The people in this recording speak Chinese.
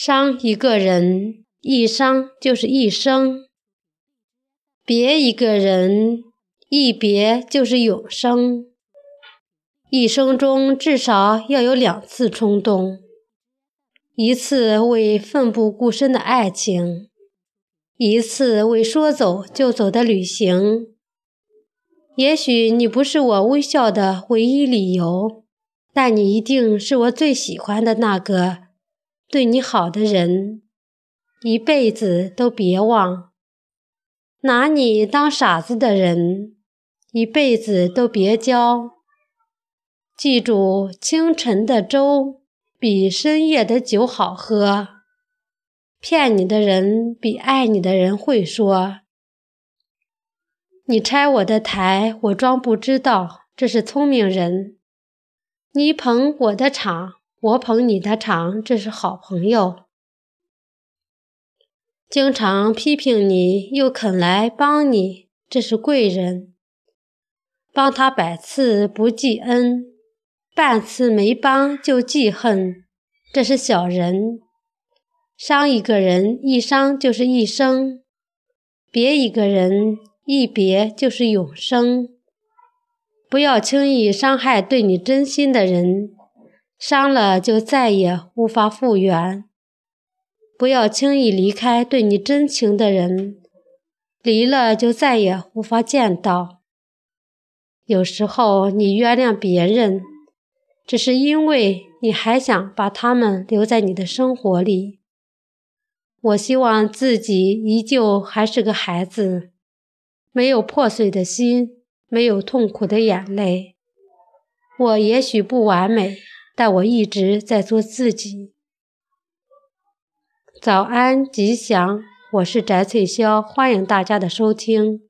伤一个人，一伤就是一生；别一个人，一别就是永生。一生中至少要有两次冲动，一次为奋不顾身的爱情，一次为说走就走的旅行。也许你不是我微笑的唯一理由，但你一定是我最喜欢的那个。对你好的人，一辈子都别忘；拿你当傻子的人，一辈子都别交。记住，清晨的粥比深夜的酒好喝。骗你的人比爱你的人会说。你拆我的台，我装不知道，这是聪明人。你捧我的场。我捧你的场，这是好朋友；经常批评你又肯来帮你，这是贵人。帮他百次不记恩，半次没帮就记恨，这是小人。伤一个人，一伤就是一生；别一个人，一别就是永生。不要轻易伤害对你真心的人。伤了就再也无法复原。不要轻易离开对你真情的人，离了就再也无法见到。有时候你原谅别人，只是因为你还想把他们留在你的生活里。我希望自己依旧还是个孩子，没有破碎的心，没有痛苦的眼泪。我也许不完美。但我一直在做自己。早安，吉祥，我是翟翠潇，欢迎大家的收听。